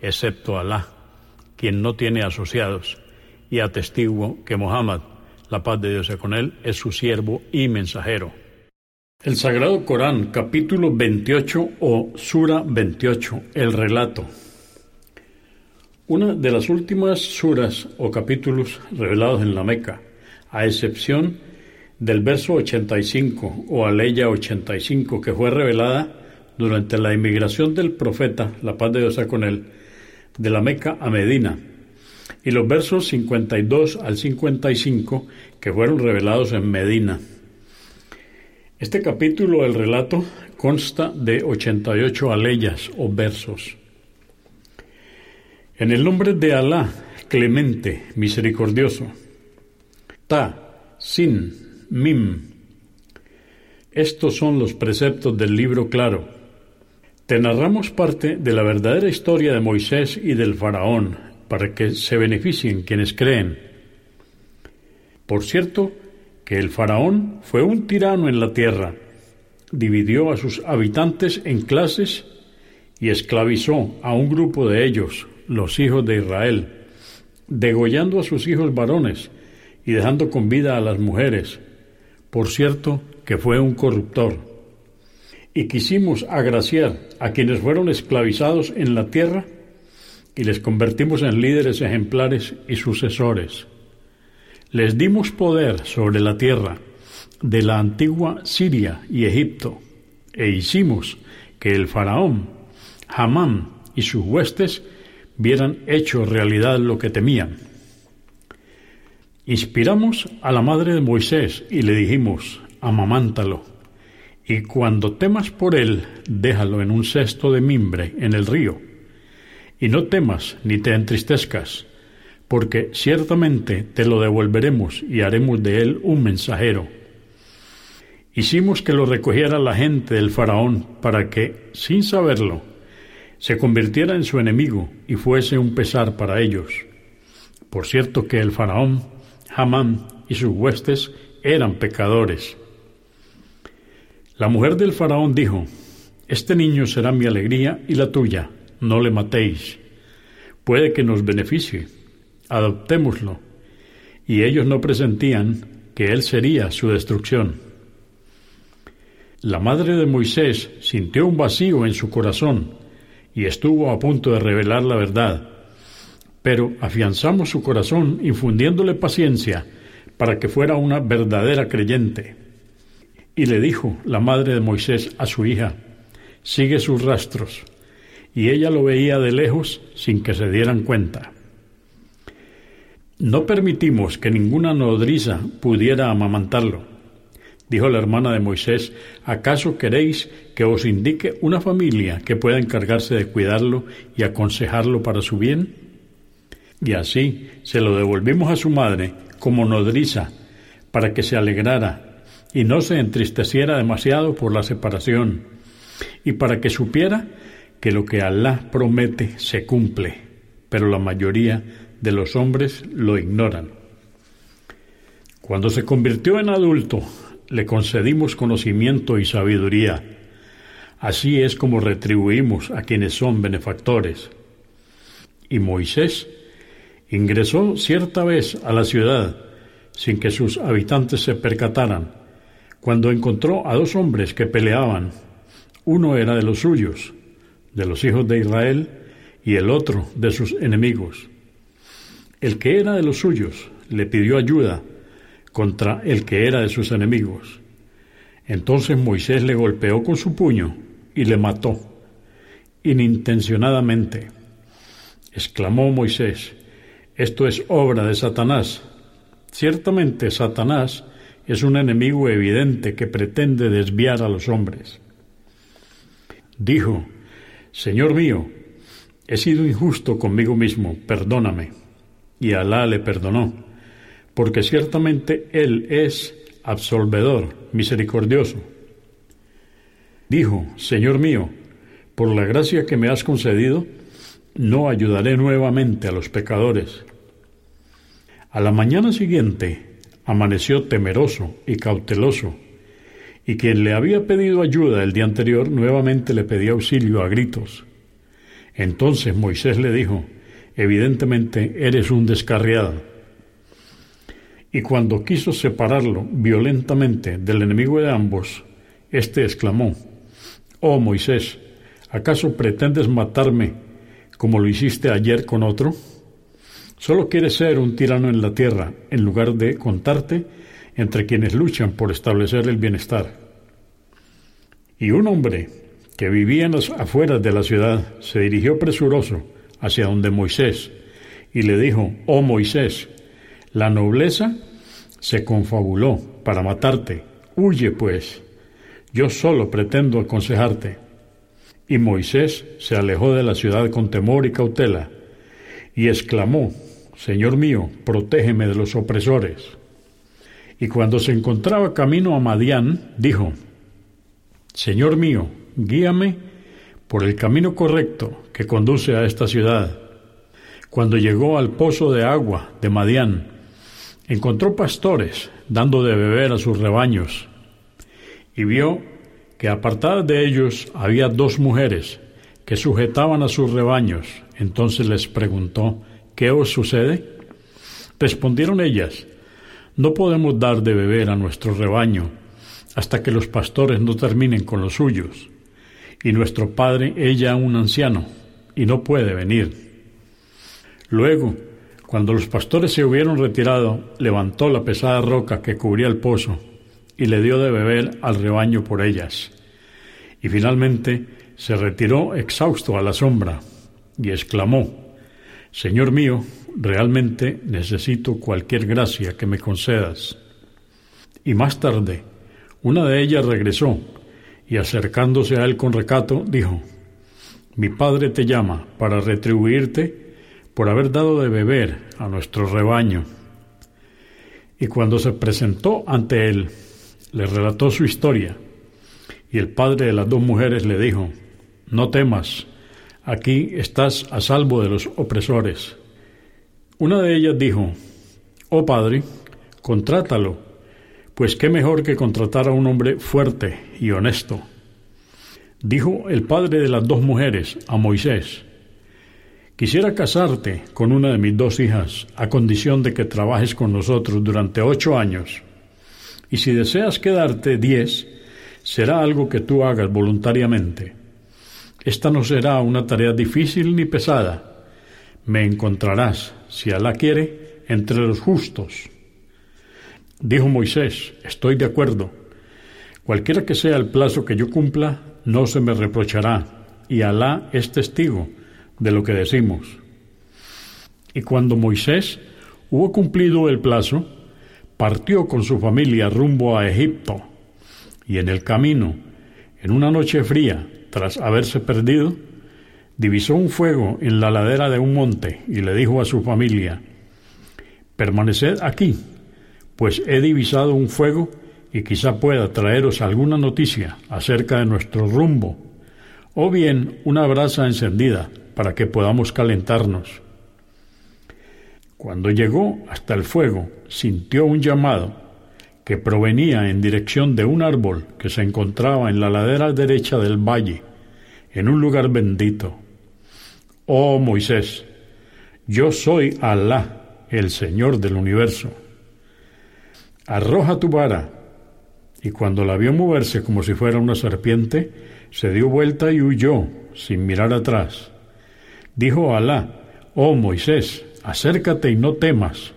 excepto Alá, quien no tiene asociados, y atestiguo que Muhammad, la paz de Dios sea con él, es su siervo y mensajero. El Sagrado Corán, capítulo 28 o Sura 28, el relato. Una de las últimas suras o capítulos revelados en la Meca, a excepción del verso 85 o aleya 85 que fue revelada durante la inmigración del profeta, la paz de Dios sea con él, de la Meca a Medina, y los versos 52 al 55 que fueron revelados en Medina. Este capítulo del relato consta de 88 aleyas o versos. En el nombre de Alá, clemente, misericordioso. Ta, sin, mim. Estos son los preceptos del libro claro. Te narramos parte de la verdadera historia de Moisés y del faraón, para que se beneficien quienes creen. Por cierto, que el faraón fue un tirano en la tierra, dividió a sus habitantes en clases y esclavizó a un grupo de ellos, los hijos de Israel, degollando a sus hijos varones y dejando con vida a las mujeres. Por cierto, que fue un corruptor. Y quisimos agraciar a quienes fueron esclavizados en la tierra y les convertimos en líderes ejemplares y sucesores. Les dimos poder sobre la tierra de la antigua Siria y Egipto, e hicimos que el faraón, Hamán y sus huestes vieran hecho realidad lo que temían. Inspiramos a la madre de Moisés y le dijimos, amamántalo, y cuando temas por él, déjalo en un cesto de mimbre en el río, y no temas ni te entristezcas, porque ciertamente te lo devolveremos y haremos de él un mensajero. Hicimos que lo recogiera la gente del faraón para que, sin saberlo, se convirtiera en su enemigo y fuese un pesar para ellos. Por cierto que el faraón, Hamán y sus huestes eran pecadores. La mujer del faraón dijo, Este niño será mi alegría y la tuya, no le matéis. Puede que nos beneficie, adoptémoslo. Y ellos no presentían que él sería su destrucción. La madre de Moisés sintió un vacío en su corazón y estuvo a punto de revelar la verdad. Pero afianzamos su corazón infundiéndole paciencia para que fuera una verdadera creyente. Y le dijo la madre de Moisés a su hija, sigue sus rastros. Y ella lo veía de lejos sin que se dieran cuenta. No permitimos que ninguna nodriza pudiera amamantarlo. Dijo la hermana de Moisés, ¿acaso queréis que os indique una familia que pueda encargarse de cuidarlo y aconsejarlo para su bien? Y así se lo devolvimos a su madre como nodriza, para que se alegrara y no se entristeciera demasiado por la separación, y para que supiera que lo que Alá promete se cumple, pero la mayoría de los hombres lo ignoran. Cuando se convirtió en adulto, le concedimos conocimiento y sabiduría. Así es como retribuimos a quienes son benefactores. Y Moisés ingresó cierta vez a la ciudad sin que sus habitantes se percataran, cuando encontró a dos hombres que peleaban. Uno era de los suyos, de los hijos de Israel, y el otro de sus enemigos. El que era de los suyos le pidió ayuda contra el que era de sus enemigos. Entonces Moisés le golpeó con su puño y le mató, inintencionadamente. Exclamó Moisés, esto es obra de Satanás. Ciertamente Satanás es un enemigo evidente que pretende desviar a los hombres. Dijo, Señor mío, he sido injusto conmigo mismo, perdóname. Y Alá le perdonó, porque ciertamente Él es absolvedor, misericordioso. Dijo, Señor mío, por la gracia que me has concedido, no ayudaré nuevamente a los pecadores. A la mañana siguiente amaneció temeroso y cauteloso, y quien le había pedido ayuda el día anterior nuevamente le pedía auxilio a gritos. Entonces Moisés le dijo, evidentemente eres un descarriado. Y cuando quiso separarlo violentamente del enemigo de ambos, éste exclamó, Oh Moisés, ¿acaso pretendes matarme como lo hiciste ayer con otro? Solo quieres ser un tirano en la tierra, en lugar de contarte entre quienes luchan por establecer el bienestar. Y un hombre que vivía en las afueras de la ciudad se dirigió presuroso hacia donde Moisés y le dijo, Oh Moisés, la nobleza se confabuló para matarte, huye pues, yo solo pretendo aconsejarte. Y Moisés se alejó de la ciudad con temor y cautela, y exclamó, Señor mío, protégeme de los opresores. Y cuando se encontraba camino a Madián, dijo, Señor mío, guíame por el camino correcto que conduce a esta ciudad. Cuando llegó al pozo de agua de Madián, encontró pastores dando de beber a sus rebaños, y vio que apartadas de ellos había dos mujeres que sujetaban a sus rebaños. Entonces les preguntó, ¿Qué os sucede? Respondieron ellas, no podemos dar de beber a nuestro rebaño hasta que los pastores no terminen con los suyos. Y nuestro padre ella un anciano, y no puede venir. Luego, cuando los pastores se hubieron retirado, levantó la pesada roca que cubría el pozo y le dio de beber al rebaño por ellas. Y finalmente se retiró exhausto a la sombra y exclamó, Señor mío, realmente necesito cualquier gracia que me concedas. Y más tarde, una de ellas regresó y acercándose a él con recato, dijo, Mi padre te llama para retribuirte por haber dado de beber a nuestro rebaño. Y cuando se presentó ante él, le relató su historia, y el padre de las dos mujeres le dijo, No temas, Aquí estás a salvo de los opresores. Una de ellas dijo, Oh Padre, contrátalo, pues qué mejor que contratar a un hombre fuerte y honesto. Dijo el padre de las dos mujeres a Moisés, Quisiera casarte con una de mis dos hijas a condición de que trabajes con nosotros durante ocho años. Y si deseas quedarte diez, será algo que tú hagas voluntariamente. Esta no será una tarea difícil ni pesada. Me encontrarás, si Alá quiere, entre los justos. Dijo Moisés, estoy de acuerdo. Cualquiera que sea el plazo que yo cumpla, no se me reprochará, y Alá es testigo de lo que decimos. Y cuando Moisés hubo cumplido el plazo, partió con su familia rumbo a Egipto, y en el camino, en una noche fría, tras haberse perdido, divisó un fuego en la ladera de un monte y le dijo a su familia, Permaneced aquí, pues he divisado un fuego y quizá pueda traeros alguna noticia acerca de nuestro rumbo, o bien una brasa encendida para que podamos calentarnos. Cuando llegó hasta el fuego, sintió un llamado que provenía en dirección de un árbol que se encontraba en la ladera derecha del valle, en un lugar bendito. Oh Moisés, yo soy Alá, el Señor del universo. Arroja tu vara. Y cuando la vio moverse como si fuera una serpiente, se dio vuelta y huyó, sin mirar atrás. Dijo Alá, oh Moisés, acércate y no temas.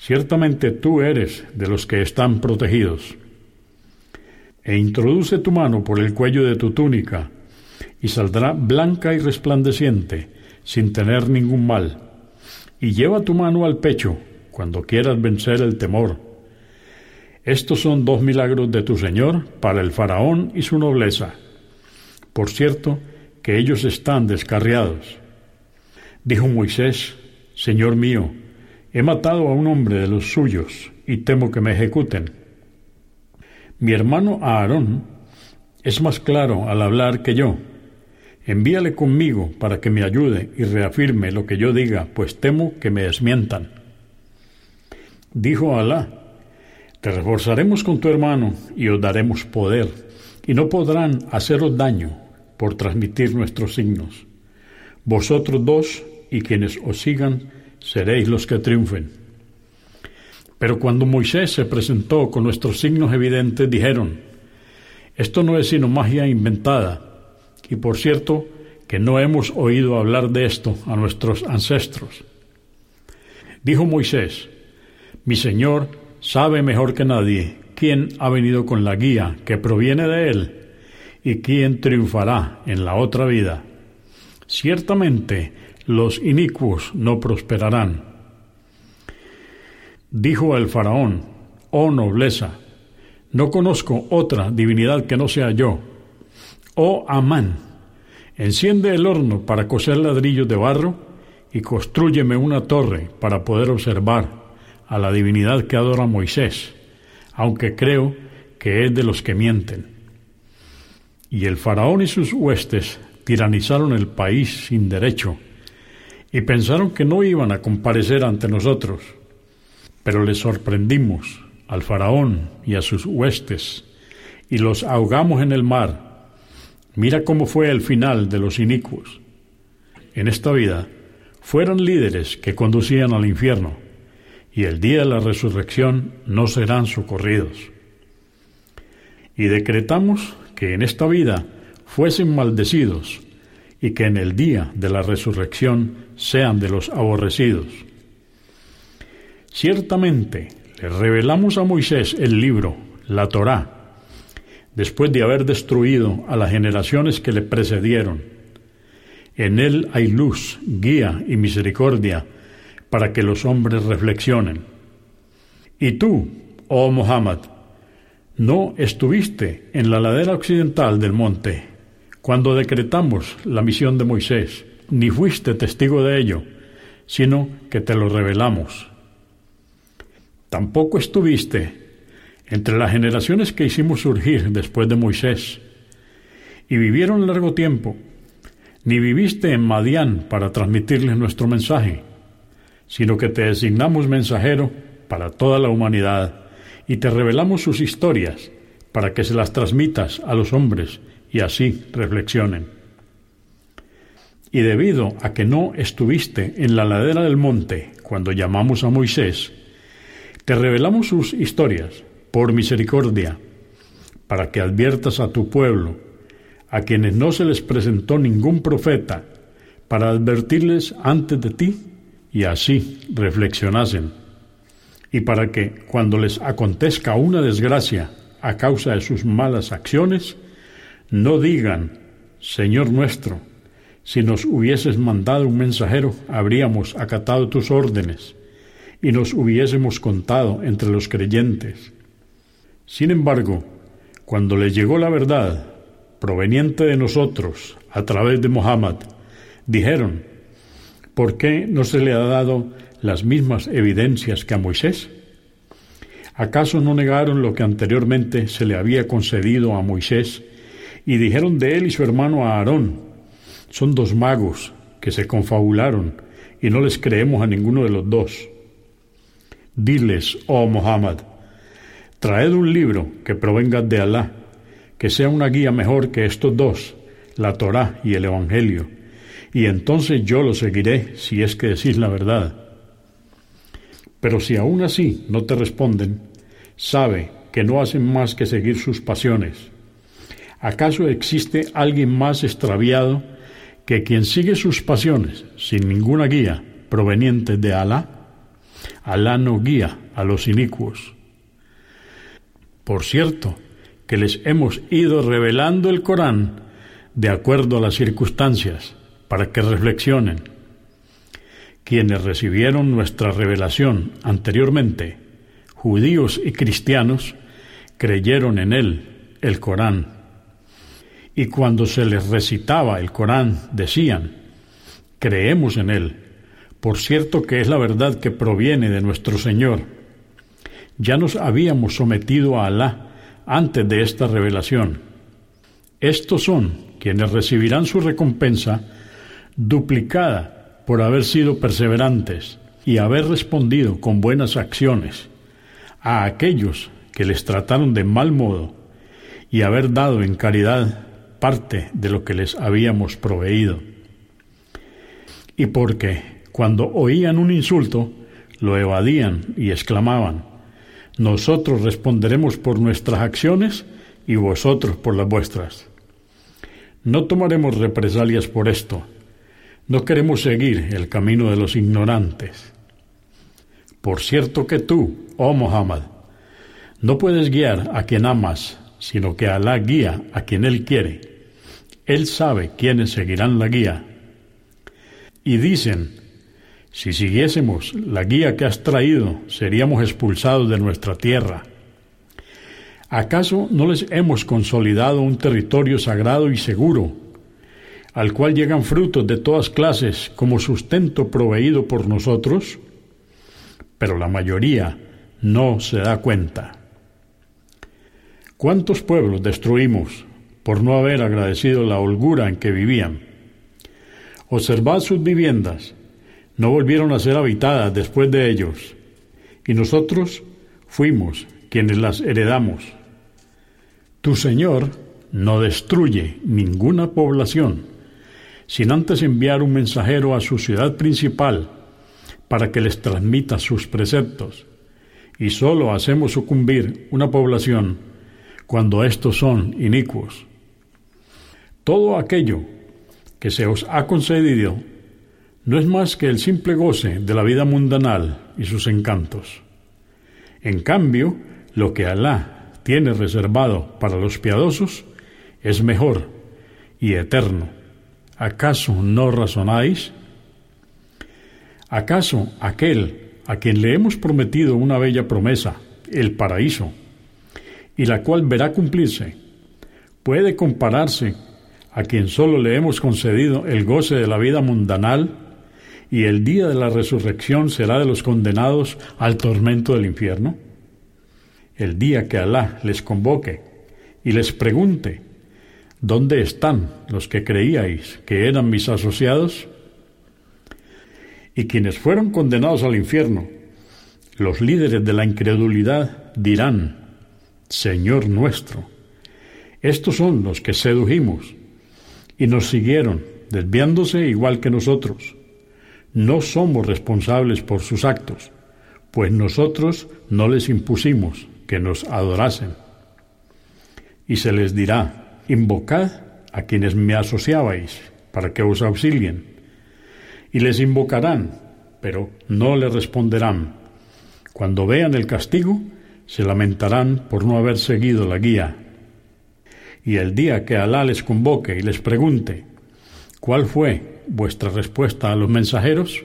Ciertamente tú eres de los que están protegidos. E introduce tu mano por el cuello de tu túnica, y saldrá blanca y resplandeciente, sin tener ningún mal. Y lleva tu mano al pecho, cuando quieras vencer el temor. Estos son dos milagros de tu Señor para el faraón y su nobleza. Por cierto, que ellos están descarriados. Dijo Moisés, Señor mío, he matado a un hombre de los suyos y temo que me ejecuten. Mi hermano Aarón es más claro al hablar que yo. Envíale conmigo para que me ayude y reafirme lo que yo diga, pues temo que me desmientan. Dijo Alá, te reforzaremos con tu hermano y os daremos poder, y no podrán haceros daño por transmitir nuestros signos. Vosotros dos y quienes os sigan seréis los que triunfen. Pero cuando Moisés se presentó con nuestros signos evidentes, dijeron, esto no es sino magia inventada, y por cierto que no hemos oído hablar de esto a nuestros ancestros. Dijo Moisés, mi Señor sabe mejor que nadie quién ha venido con la guía que proviene de Él y quién triunfará en la otra vida. Ciertamente los inicuos no prosperarán. Dijo el faraón, oh nobleza, no conozco otra divinidad que no sea yo. Oh Amán, enciende el horno para coser ladrillos de barro y construyeme una torre para poder observar a la divinidad que adora Moisés, aunque creo que es de los que mienten. Y el faraón y sus huestes tiranizaron el país sin derecho y pensaron que no iban a comparecer ante nosotros pero les sorprendimos al faraón y a sus huestes, y los ahogamos en el mar. Mira cómo fue el final de los inicuos. En esta vida fueron líderes que conducían al infierno, y el día de la resurrección no serán socorridos. Y decretamos que en esta vida fuesen maldecidos, y que en el día de la resurrección sean de los aborrecidos. Ciertamente le revelamos a Moisés el libro, la Torá, después de haber destruido a las generaciones que le precedieron. En él hay luz, guía y misericordia para que los hombres reflexionen. Y tú, oh Muhammad, no estuviste en la ladera occidental del monte cuando decretamos la misión de Moisés, ni fuiste testigo de ello, sino que te lo revelamos. Tampoco estuviste entre las generaciones que hicimos surgir después de Moisés, y vivieron largo tiempo, ni viviste en Madián para transmitirles nuestro mensaje, sino que te designamos mensajero para toda la humanidad y te revelamos sus historias para que se las transmitas a los hombres y así reflexionen. Y debido a que no estuviste en la ladera del monte cuando llamamos a Moisés, te revelamos sus historias por misericordia, para que adviertas a tu pueblo, a quienes no se les presentó ningún profeta, para advertirles antes de ti y así reflexionasen, y para que cuando les acontezca una desgracia a causa de sus malas acciones, no digan, Señor nuestro, si nos hubieses mandado un mensajero, habríamos acatado tus órdenes y nos hubiésemos contado entre los creyentes. Sin embargo, cuando les llegó la verdad, proveniente de nosotros, a través de Mohammed, dijeron, ¿por qué no se le ha dado las mismas evidencias que a Moisés? ¿Acaso no negaron lo que anteriormente se le había concedido a Moisés y dijeron de él y su hermano Aarón, son dos magos que se confabularon y no les creemos a ninguno de los dos? Diles, oh Muhammad, traed un libro que provenga de Alá, que sea una guía mejor que estos dos, la Torá y el Evangelio, y entonces yo lo seguiré si es que decís la verdad. Pero si aún así no te responden, sabe que no hacen más que seguir sus pasiones. ¿Acaso existe alguien más extraviado que quien sigue sus pasiones sin ninguna guía proveniente de Alá, Alá no guía a los inicuos. Por cierto, que les hemos ido revelando el Corán de acuerdo a las circunstancias, para que reflexionen. Quienes recibieron nuestra revelación anteriormente, judíos y cristianos, creyeron en él, el Corán. Y cuando se les recitaba el Corán, decían, creemos en él, por cierto que es la verdad que proviene de nuestro Señor. Ya nos habíamos sometido a Alá antes de esta revelación. Estos son quienes recibirán su recompensa duplicada por haber sido perseverantes y haber respondido con buenas acciones a aquellos que les trataron de mal modo y haber dado en caridad parte de lo que les habíamos proveído. Y porque cuando oían un insulto, lo evadían y exclamaban, nosotros responderemos por nuestras acciones y vosotros por las vuestras. No tomaremos represalias por esto. No queremos seguir el camino de los ignorantes. Por cierto que tú, oh Muhammad, no puedes guiar a quien amas, sino que Alá guía a quien Él quiere. Él sabe quiénes seguirán la guía. Y dicen, si siguiésemos la guía que has traído, seríamos expulsados de nuestra tierra. ¿Acaso no les hemos consolidado un territorio sagrado y seguro, al cual llegan frutos de todas clases como sustento proveído por nosotros? Pero la mayoría no se da cuenta. ¿Cuántos pueblos destruimos por no haber agradecido la holgura en que vivían? Observad sus viviendas, no volvieron a ser habitadas después de ellos, y nosotros fuimos quienes las heredamos. Tu Señor no destruye ninguna población sin antes enviar un mensajero a su ciudad principal para que les transmita sus preceptos, y sólo hacemos sucumbir una población cuando estos son inicuos. Todo aquello que se os ha concedido no es más que el simple goce de la vida mundanal y sus encantos. En cambio, lo que Alá tiene reservado para los piadosos es mejor y eterno. ¿Acaso no razonáis? ¿Acaso aquel a quien le hemos prometido una bella promesa, el paraíso, y la cual verá cumplirse, puede compararse a quien solo le hemos concedido el goce de la vida mundanal y el día de la resurrección será de los condenados al tormento del infierno? El día que Alá les convoque y les pregunte, ¿dónde están los que creíais que eran mis asociados? Y quienes fueron condenados al infierno, los líderes de la incredulidad dirán, Señor nuestro. Estos son los que sedujimos y nos siguieron, desviándose igual que nosotros. No somos responsables por sus actos, pues nosotros no les impusimos que nos adorasen. Y se les dirá, invocad a quienes me asociabais para que os auxilien. Y les invocarán, pero no les responderán. Cuando vean el castigo, se lamentarán por no haber seguido la guía. Y el día que Alá les convoque y les pregunte, ¿cuál fue vuestra respuesta a los mensajeros?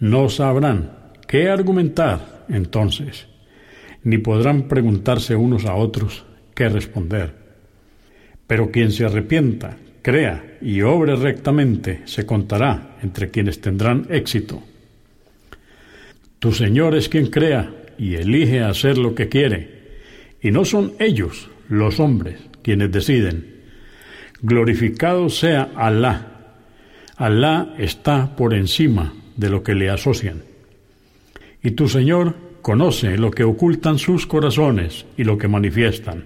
No sabrán qué argumentar entonces, ni podrán preguntarse unos a otros qué responder. Pero quien se arrepienta, crea y obre rectamente, se contará entre quienes tendrán éxito. Tu Señor es quien crea y elige hacer lo que quiere, y no son ellos, los hombres, quienes deciden. Glorificado sea Alá. Alá está por encima de lo que le asocian. Y tu Señor conoce lo que ocultan sus corazones y lo que manifiestan.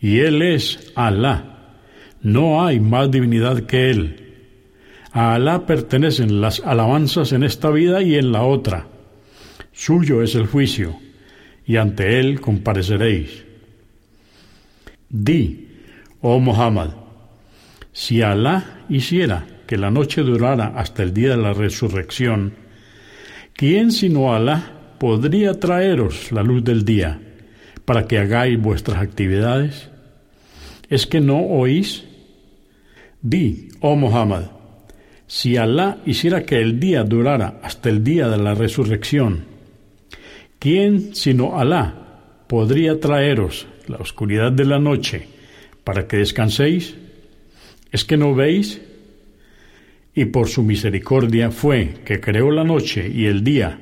Y Él es Alá. No hay más divinidad que Él. A Alá pertenecen las alabanzas en esta vida y en la otra Suyo es el juicio, y ante él compareceréis. Di, oh Muhammad, si Alá hiciera que la noche durara hasta el día de la resurrección, ¿quién sino Alá podría traeros la luz del día para que hagáis vuestras actividades? ¿Es que no oís? Di, oh Muhammad, si Alá hiciera que el día durara hasta el día de la resurrección, ¿quién sino Alá podría traeros la oscuridad de la noche para que descanséis? ¿Es que no veis? Y por su misericordia fue que creó la noche y el día,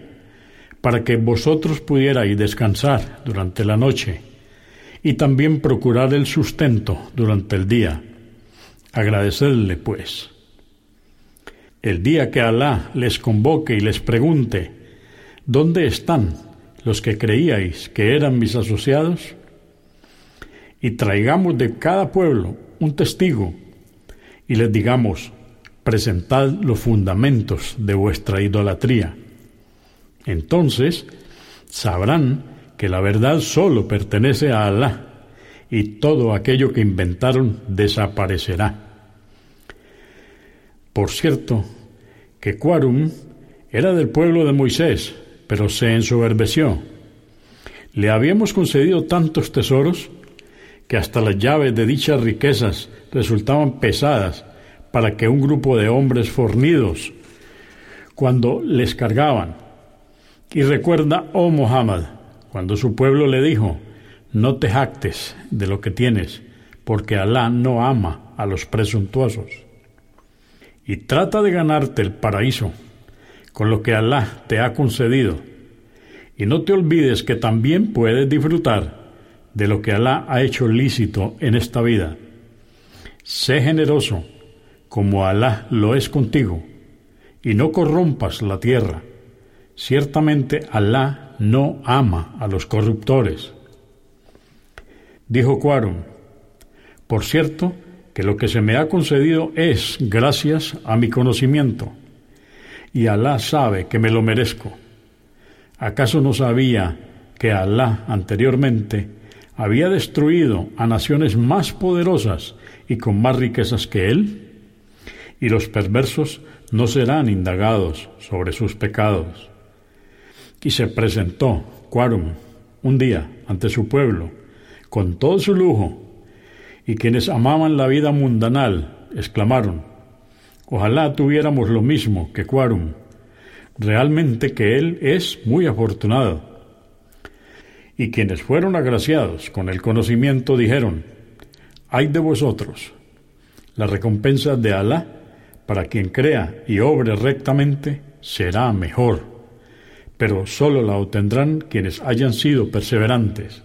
para que vosotros pudierais descansar durante la noche y también procurar el sustento durante el día. Agradecedle, pues el día que Alá les convoque y les pregunte, ¿dónde están los que creíais que eran mis asociados? Y traigamos de cada pueblo un testigo y les digamos, presentad los fundamentos de vuestra idolatría. Entonces sabrán que la verdad solo pertenece a Alá y todo aquello que inventaron desaparecerá. Por cierto, que Cuarum era del pueblo de Moisés, pero se ensoberbeció. Le habíamos concedido tantos tesoros que hasta las llaves de dichas riquezas resultaban pesadas para que un grupo de hombres fornidos, cuando les cargaban. Y recuerda, oh Muhammad, cuando su pueblo le dijo, no te jactes de lo que tienes, porque Alá no ama a los presuntuosos y trata de ganarte el paraíso con lo que Alá te ha concedido. Y no te olvides que también puedes disfrutar de lo que Alá ha hecho lícito en esta vida. Sé generoso, como Alá lo es contigo, y no corrompas la tierra. Ciertamente Alá no ama a los corruptores. Dijo Cuarum, por cierto, que lo que se me ha concedido es gracias a mi conocimiento, y Alá sabe que me lo merezco. ¿Acaso no sabía que Alá anteriormente había destruido a naciones más poderosas y con más riquezas que él? Y los perversos no serán indagados sobre sus pecados. Y se presentó Quarum un día ante su pueblo, con todo su lujo, y quienes amaban la vida mundanal exclamaron, ojalá tuviéramos lo mismo que Quarum, realmente que él es muy afortunado. Y quienes fueron agraciados con el conocimiento dijeron, hay de vosotros, la recompensa de Alá para quien crea y obre rectamente será mejor, pero sólo la obtendrán quienes hayan sido perseverantes.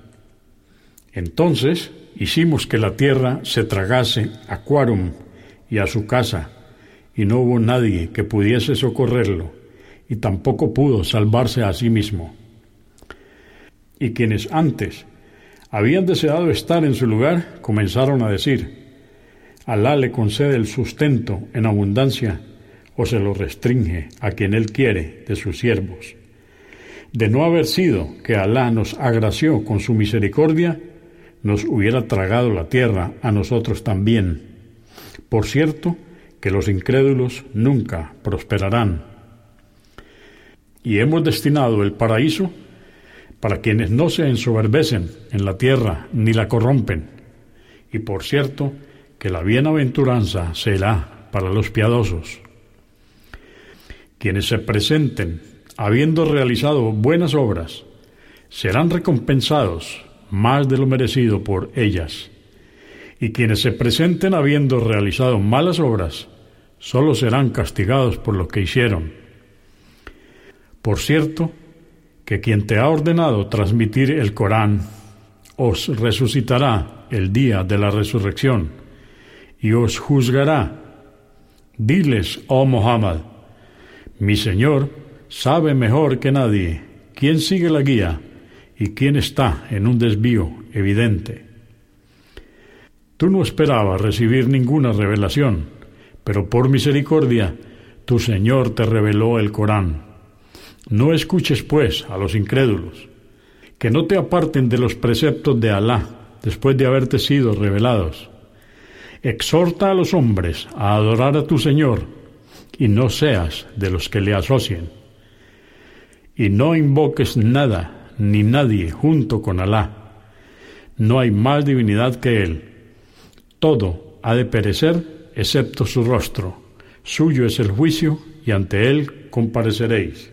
Entonces hicimos que la tierra se tragase a Quarum y a su casa, y no hubo nadie que pudiese socorrerlo, y tampoco pudo salvarse a sí mismo. Y quienes antes habían deseado estar en su lugar, comenzaron a decir, Alá le concede el sustento en abundancia o se lo restringe a quien él quiere de sus siervos. De no haber sido que Alá nos agració con su misericordia, nos hubiera tragado la tierra a nosotros también. Por cierto, que los incrédulos nunca prosperarán. Y hemos destinado el paraíso para quienes no se ensoberbecen en la tierra ni la corrompen. Y por cierto, que la bienaventuranza será para los piadosos. Quienes se presenten habiendo realizado buenas obras serán recompensados más de lo merecido por ellas. Y quienes se presenten habiendo realizado malas obras, sólo serán castigados por lo que hicieron. Por cierto, que quien te ha ordenado transmitir el Corán os resucitará el día de la resurrección y os juzgará. Diles, oh Muhammad, mi Señor sabe mejor que nadie quién sigue la guía y quién está en un desvío evidente. Tú no esperabas recibir ninguna revelación, pero por misericordia tu Señor te reveló el Corán. No escuches, pues, a los incrédulos, que no te aparten de los preceptos de Alá después de haberte sido revelados, Exhorta a los hombres a adorar a tu Señor y no seas de los que le asocien. Y no invoques nada ni nadie junto con Alá. No hay más divinidad que Él. Todo ha de perecer excepto su rostro. Suyo es el juicio y ante Él compareceréis.